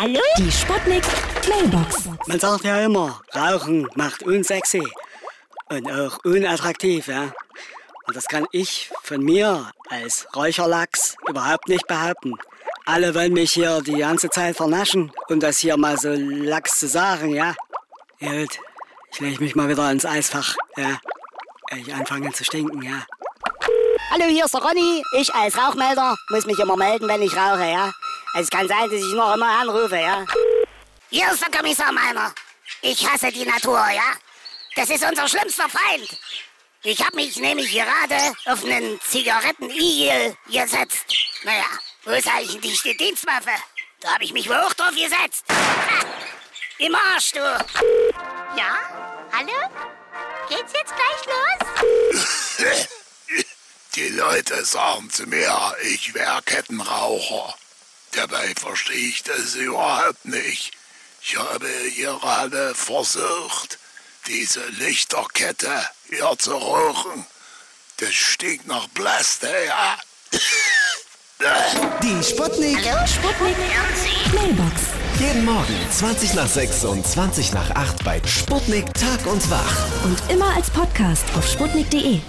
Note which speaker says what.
Speaker 1: Hallo?
Speaker 2: Die Sputnik Mailbox.
Speaker 3: Man sagt ja immer, Rauchen macht unsexy und auch unattraktiv, ja. Und das kann ich von mir als Räucherlachs überhaupt nicht behaupten. Alle wollen mich hier die ganze Zeit vernaschen, um das hier mal so lax zu sagen, ja. Gut, ich lege mich mal wieder ins Eisfach, ja. Ich anfange zu stinken, ja.
Speaker 1: Hallo, hier ist der Ronny. Ich als Rauchmelder muss mich immer melden, wenn ich rauche, ja? Es kann sein, dass ich noch immer anrufe, ja?
Speaker 4: Hier ist der Kommissar Meiner. Ich hasse die Natur, ja? Das ist unser schlimmster Feind. Ich habe mich nämlich gerade auf einen Zigarettenigel gesetzt. Naja, wo ist eigentlich die Dienstwaffe? Da habe ich mich wohl auch drauf gesetzt. Ha, Im Arsch, du.
Speaker 5: Ja? Hallo? Geht's jetzt gleich los?
Speaker 6: Die Leute sagen zu mir, ich wäre Kettenraucher. Dabei verstehe ich das überhaupt nicht. Ich habe gerade versucht, diese Lichterkette hier zu rauchen. Das stinkt nach Plaste, ja.
Speaker 7: Die Sputnik.
Speaker 2: Sputnik Mailbox.
Speaker 7: Jeden Morgen 20 nach 6 und 20 nach 8 bei Sputnik Tag und Wach.
Speaker 2: Und immer als Podcast auf sputnik.de.